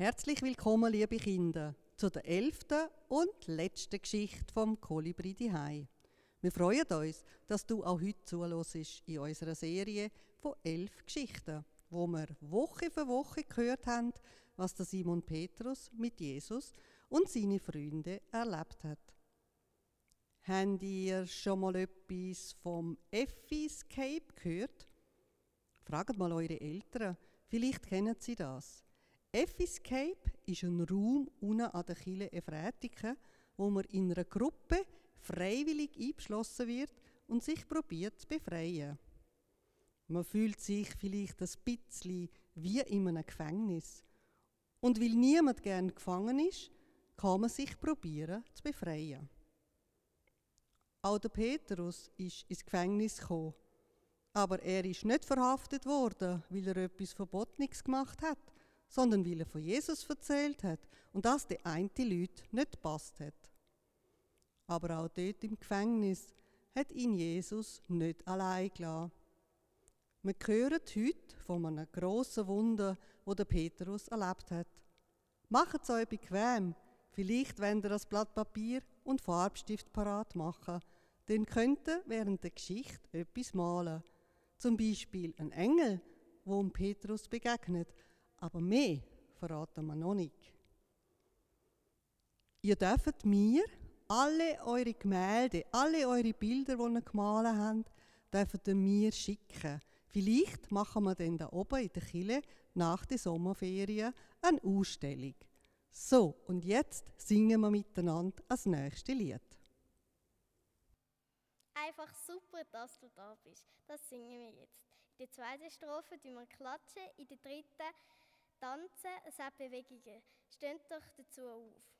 Herzlich willkommen, liebe Kinder, zu der elften und letzten Geschichte vom Kolibri Hai. Wir freuen uns, dass du auch heute zuhörst in unserer Serie von elf Geschichten, wo wir Woche für Woche gehört haben, was der Simon Petrus mit Jesus und seine Freunde erlebt hat. Habt ihr schon mal etwas vom Escape gehört? Fragt mal eure Eltern, vielleicht kennen sie das. Escape ist ein Raum unten an der Kille Efretiken, wo man in einer Gruppe freiwillig eingeschlossen wird und sich probiert zu befreien. Man fühlt sich vielleicht ein bisschen wie in einem Gefängnis. Und weil niemand gern gefangen ist, kann man sich probieren zu befreien. Auch der Petrus ist ins Gefängnis gekommen. Aber er ist nicht verhaftet worden, weil er etwas Verbotenes gemacht hat, sondern weil er von Jesus erzählt hat und das den einen Leuten nicht passt hat. Aber auch dort im Gefängnis hat ihn Jesus nicht allein gelassen. Wir hören heute von einem grossen Wunder, wo der Petrus erlebt hat. Macht es euch bequem. Vielleicht wollt ihr das Blatt Papier und Farbstift parat machen. Dann könnt ihr während der Geschichte etwas malen. Zum Beispiel ein Engel, wo Petrus begegnet aber mehr verraten wir noch nicht. Ihr dürft mir alle eure Gemälde, alle eure Bilder, die ihr gemalt habt, dürft ihr mir schicken. Vielleicht machen wir dann da oben in der Kille nach der Sommerferien eine Ausstellung. So, und jetzt singen wir miteinander das nächste Lied. Einfach super, dass du da bist. Das singen wir jetzt. In der zweiten Strophe tun wir klatschen, in der dritten Tanzen, es hat Bewegungen. Steht doch dazu auf.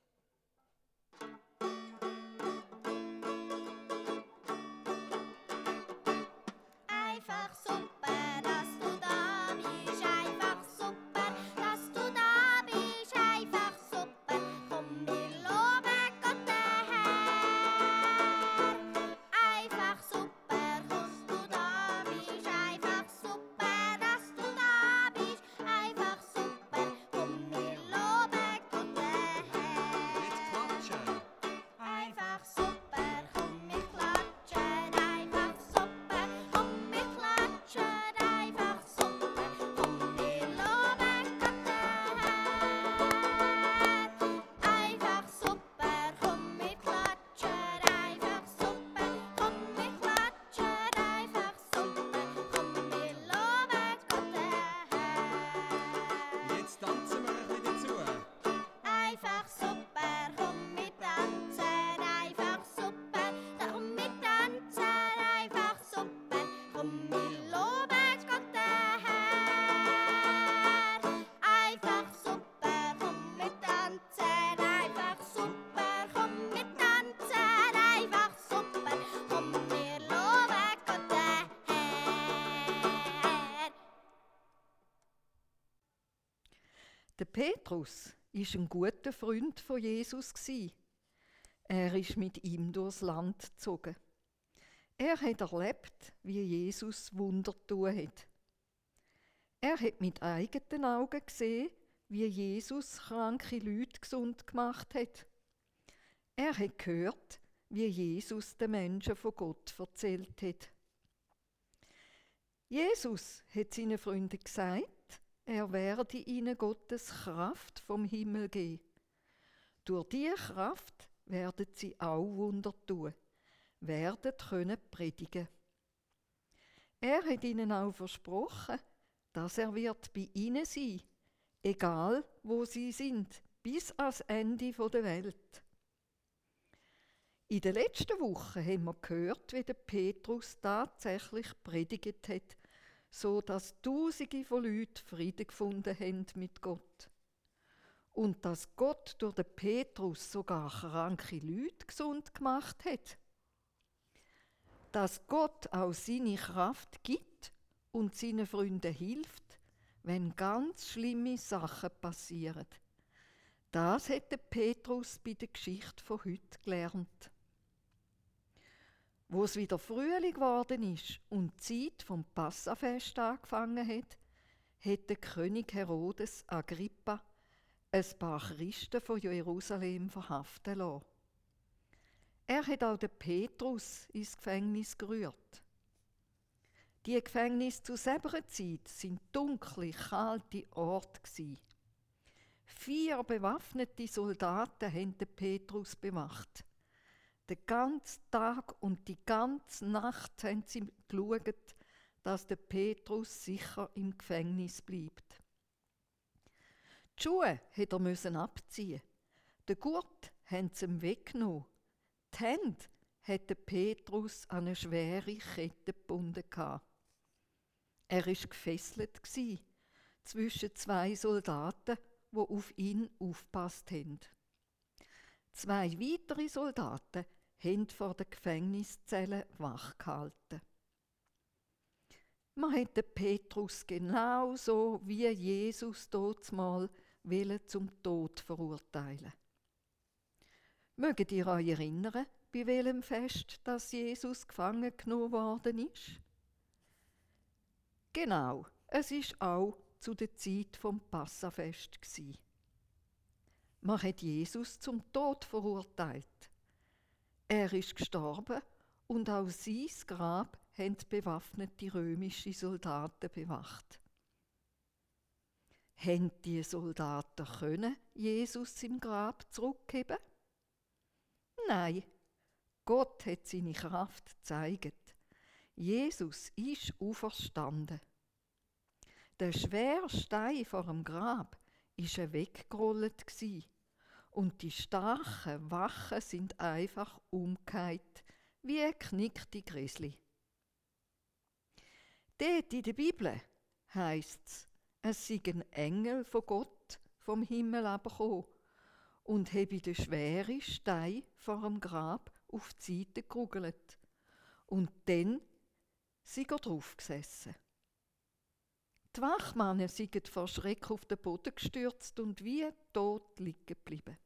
Petrus ist ein guter Freund von Jesus Er ist mit ihm durchs Land gezogen. Er hat erlebt, wie Jesus Wunder tun hat. Er hat mit eigenen Augen gesehen, wie Jesus kranke Leute gesund gemacht hat. Er hat gehört, wie Jesus den Menschen von Gott erzählt hat. Jesus hat seinen Freunden gesagt, er werde ihnen Gottes Kraft vom Himmel geben. Durch diese Kraft werden sie auch Wunder tun, werden können predigen. Er hat ihnen auch versprochen, dass er wird bei ihnen sein, egal wo sie sind, bis ans Ende der Welt. In der letzten Woche haben wir gehört, wie der Petrus tatsächlich predigt hat so dass Tausende von Leuten Frieden gefunden haben mit Gott. Und dass Gott durch den Petrus sogar kranke Leute gesund gemacht hat. Dass Gott auch seine Kraft gibt und seinen Freunden hilft, wenn ganz schlimme Sachen passieren. Das hätte Petrus bei der Geschichte von heute gelernt. Wo es wieder Frühling geworden ist und die Zeit vom Passafest angefangen hat, der König Herodes Agrippa ein paar Christen von Jerusalem verhaften lassen. Er hat auch den Petrus ins Gefängnis gerührt. Die Gefängnisse zu selber Zeit sind dunkle, kalte Orte Vier bewaffnete Soldaten haben den Petrus bewacht. Den ganzen Tag und die ganze Nacht haben sie geschaut, dass der Petrus sicher im Gefängnis bleibt. Die Schuhe hat er abziehen. Den Gurt haben sie ihm weggenommen. Die Hände hat Petrus an eine schwere Kette gebunden. Er war gefesselt zwischen zwei Soldaten, die auf ihn aufpasst haben. Zwei weitere Soldaten haben vor der Gefängniszelle wach gehalten. Man hätte Petrus genauso wie Jesus mal zum Tod verurteilen. Möget ihr euch erinnern, bei welchem Fest, dass Jesus gefangen genommen worden ist? Genau, es ist auch zu der Zeit vom Passafest gsi. Man hat Jesus zum Tod verurteilt. Er ist gestorben und auch sein Grab haben bewaffnete römische Soldaten bewacht. Haben die Soldaten können Jesus im Grab zurückgeben? Nein, Gott hat seine Kraft gezeigt. Jesus ist auferstanden. Der schwere Stein vor dem Grab ist weggerollt und die starken Wachen sind einfach umgekehrt wie knickte Grisli. Dort in der Bibel heisst es, es sei ein Engel von Gott vom Himmel abgekommen und habe den schweren Stein vor dem Grab auf die Seite gerugelt. Und dann sei er drauf gesessen. Die Wachmannen sind vor Schreck auf den Boden gestürzt und wie tot liegen geblieben.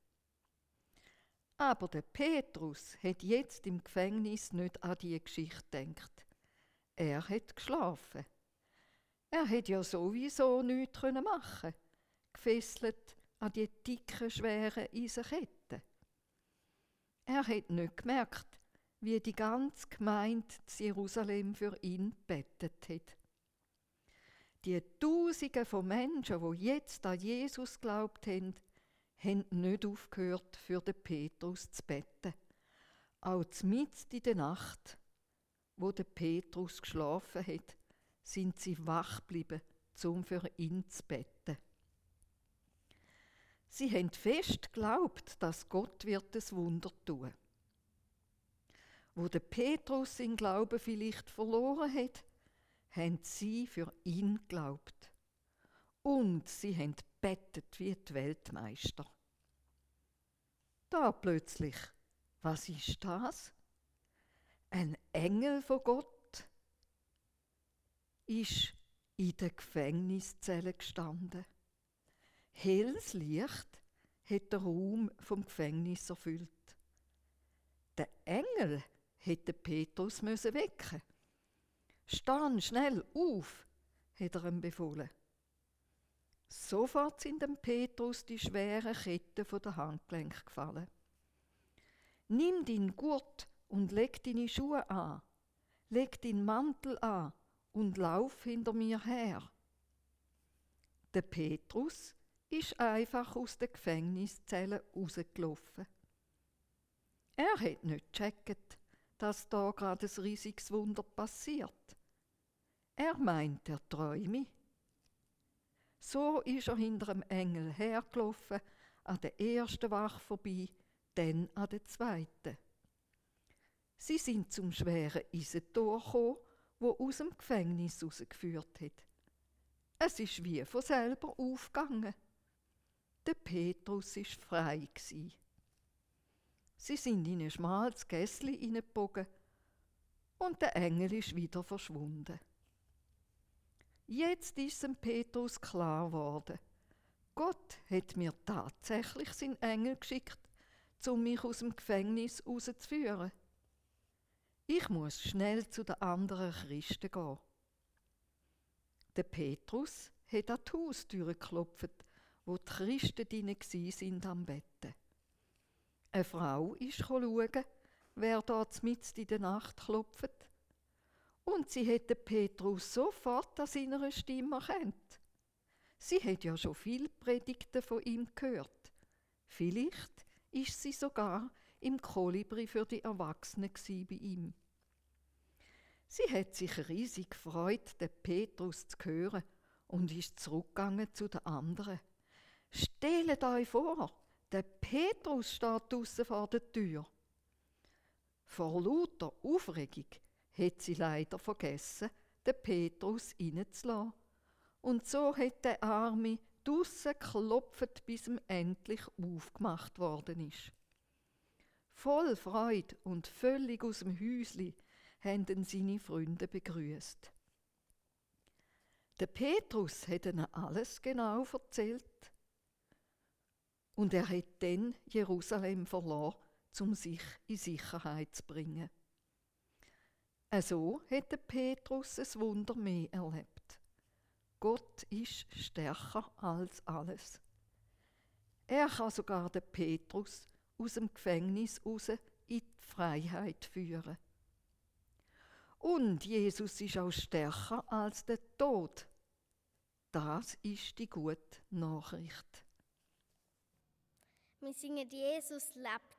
Aber der Petrus hat jetzt im Gefängnis nicht an die Geschichte gedacht. Er hat geschlafen. Er hätte ja sowieso nichts machen können, gefesselt an die dicken, schweren Eisenketten. Er hat nicht gemerkt, wie die ganze Gemeinde Jerusalem für ihn bettet hat. Die Tausende von Menschen, die jetzt an Jesus glaubt haben, haben nicht aufgehört, für den Petrus zu beten. Auch mitten in der Nacht wo der Petrus geschlafen hat, sind sie wach geblieben, um für ihn zu beten. Sie haben fest geglaubt, dass Gott wird das Wunder tun. Wo der Petrus seinen Glauben vielleicht verloren hat, haben sie für ihn geglaubt. Und sie haben bettet wie die Weltmeister. Da plötzlich, was ist das? ein Engel von Gott ist in der Gefängniszelle gestanden. Helles Licht hat den Raum vom Gefängnis erfüllt. Der Engel hätte Petrus müssen wecken. Stand schnell auf, hat er ihm befohlen. Sofort sind dem Petrus die schweren Ketten von der Handgelenk gefallen. Nimm deinen Gurt und leg deine Schuhe an, leg deinen Mantel an und lauf hinter mir her. Der Petrus ist einfach aus der Gefängniszelle rausgelaufen. Er hat nicht gecheckt, dass da gerade ein riesiges Wunder passiert. Er meint, er träume. So ist er hinter dem Engel hergelaufen, an der ersten Wach vorbei, dann an der zweiten. Sie sind zum schweren Eisentor gekommen, wo aus dem Gefängnis rausgeführt hat. Es ist wie von selber aufgegangen. Der Petrus ist frei gsi. Sie sind in ein schmales Gässli hineingebogen und der Engel ist wieder verschwunden. Jetzt ist dem Petrus klar geworden, Gott hat mir tatsächlich seinen Engel geschickt, um mich aus dem Gefängnis rauszuführen. Ich muss schnell zu den anderen Christen gehen. Der Petrus hat an die Haustür geklopft wo die Christen drinnen sind am Betten. Eine Frau ist schauen, wer dort mitten in der Nacht klopft. Und sie hätte Petrus sofort an seiner Stimme erkannt. Sie hat ja schon viel Predigten von ihm gehört. Vielleicht ist sie sogar im Kolibri für die Erwachsenen bei ihm. Sie hat sich riesig gefreut, den Petrus zu hören und ist zurückgegangen zu den anderen. Stellt euch vor, der Petrus steht draussen vor der Tür. Vor lauter Aufregung hat sie leider vergessen, den Petrus reinzulassen. Und so hat der Arme draussen geklopft, bis ihm endlich aufgemacht worden ist. Voll Freude und völlig aus dem Häusli haben seine Freunde begrüßt. Der Petrus hat ihnen alles genau erzählt. Und er hat dann Jerusalem verloren, um sich in Sicherheit zu bringen. So hat der Petrus ein Wunder mehr erlebt. Gott ist stärker als alles. Er kann sogar den Petrus aus dem Gefängnis raus in die Freiheit führen. Und Jesus ist auch stärker als der Tod. Das ist die gute Nachricht. Wir singen Jesus lebt.